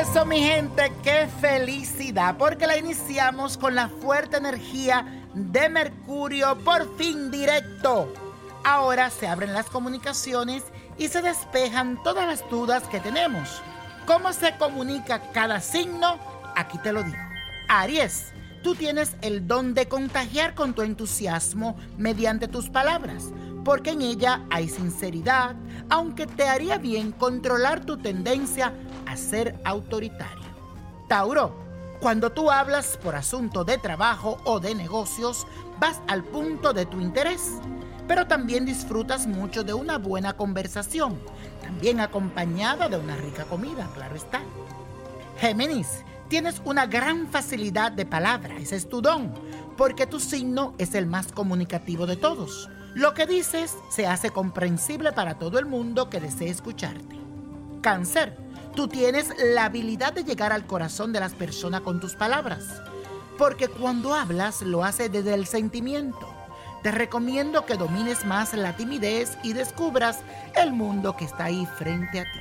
Eso, mi gente, qué felicidad, porque la iniciamos con la fuerte energía de Mercurio, por fin directo. Ahora se abren las comunicaciones y se despejan todas las dudas que tenemos. ¿Cómo se comunica cada signo? Aquí te lo digo. Aries, tú tienes el don de contagiar con tu entusiasmo mediante tus palabras, porque en ella hay sinceridad, aunque te haría bien controlar tu tendencia ser autoritario. Tauro, cuando tú hablas por asunto de trabajo o de negocios, vas al punto de tu interés, pero también disfrutas mucho de una buena conversación, también acompañada de una rica comida, claro está. Géminis, tienes una gran facilidad de palabra, ese es tu don, porque tu signo es el más comunicativo de todos. Lo que dices se hace comprensible para todo el mundo que desee escucharte. Cáncer, tú tienes la habilidad de llegar al corazón de las personas con tus palabras, porque cuando hablas lo haces desde el sentimiento. Te recomiendo que domines más la timidez y descubras el mundo que está ahí frente a ti.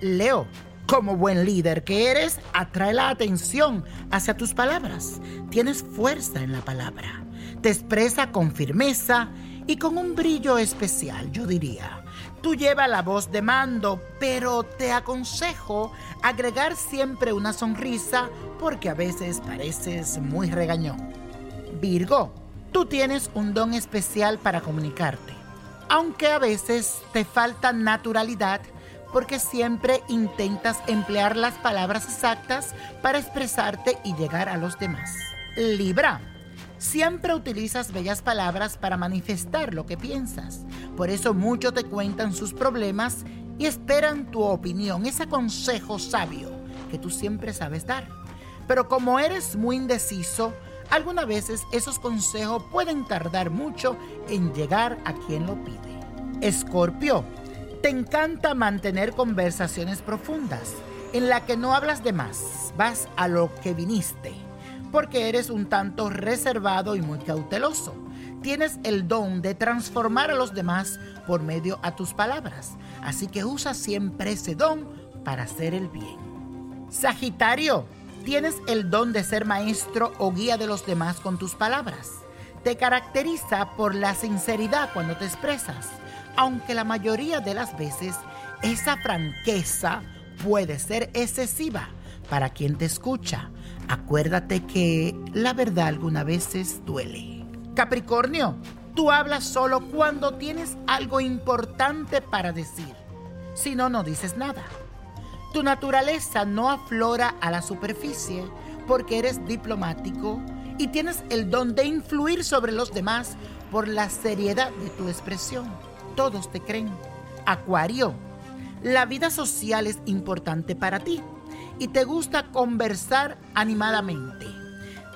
Leo, como buen líder que eres, atrae la atención hacia tus palabras. Tienes fuerza en la palabra. Te expresa con firmeza y con un brillo especial, yo diría. Tú llevas la voz de mando, pero te aconsejo agregar siempre una sonrisa porque a veces pareces muy regañón. Virgo, tú tienes un don especial para comunicarte, aunque a veces te falta naturalidad porque siempre intentas emplear las palabras exactas para expresarte y llegar a los demás. Libra, siempre utilizas bellas palabras para manifestar lo que piensas. Por eso muchos te cuentan sus problemas y esperan tu opinión, ese consejo sabio que tú siempre sabes dar. Pero como eres muy indeciso, algunas veces esos consejos pueden tardar mucho en llegar a quien lo pide. Escorpio, te encanta mantener conversaciones profundas en la que no hablas de más, vas a lo que viniste, porque eres un tanto reservado y muy cauteloso. Tienes el don de transformar a los demás por medio a tus palabras, así que usa siempre ese don para hacer el bien. Sagitario, tienes el don de ser maestro o guía de los demás con tus palabras. Te caracteriza por la sinceridad cuando te expresas aunque la mayoría de las veces esa franqueza puede ser excesiva, para quien te escucha. Acuérdate que la verdad algunas veces duele. Capricornio, tú hablas solo cuando tienes algo importante para decir. Si no, no dices nada. Tu naturaleza no aflora a la superficie porque eres diplomático y tienes el don de influir sobre los demás por la seriedad de tu expresión. Todos te creen. Acuario, la vida social es importante para ti y te gusta conversar animadamente.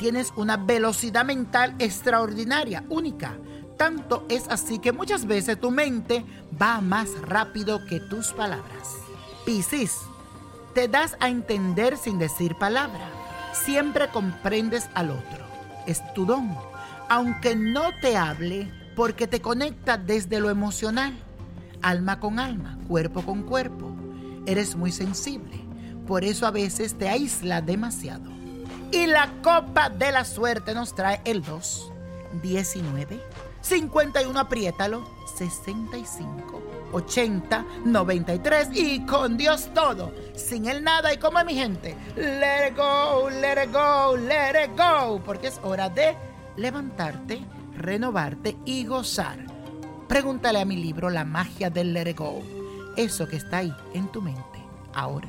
Tienes una velocidad mental extraordinaria, única. Tanto es así que muchas veces tu mente va más rápido que tus palabras. Piscis, te das a entender sin decir palabra. Siempre comprendes al otro. Es tu don. Aunque no te hable, porque te conecta desde lo emocional. Alma con alma, cuerpo con cuerpo. Eres muy sensible. Por eso a veces te aísla demasiado. Y la copa de la suerte nos trae el 2, 19, 51, apriétalo, 65. 80 93 y con Dios todo, sin el nada y como es mi gente, let it go, let it go, let it go, porque es hora de levantarte, renovarte y gozar. Pregúntale a mi libro La magia del let it go, eso que está ahí en tu mente ahora.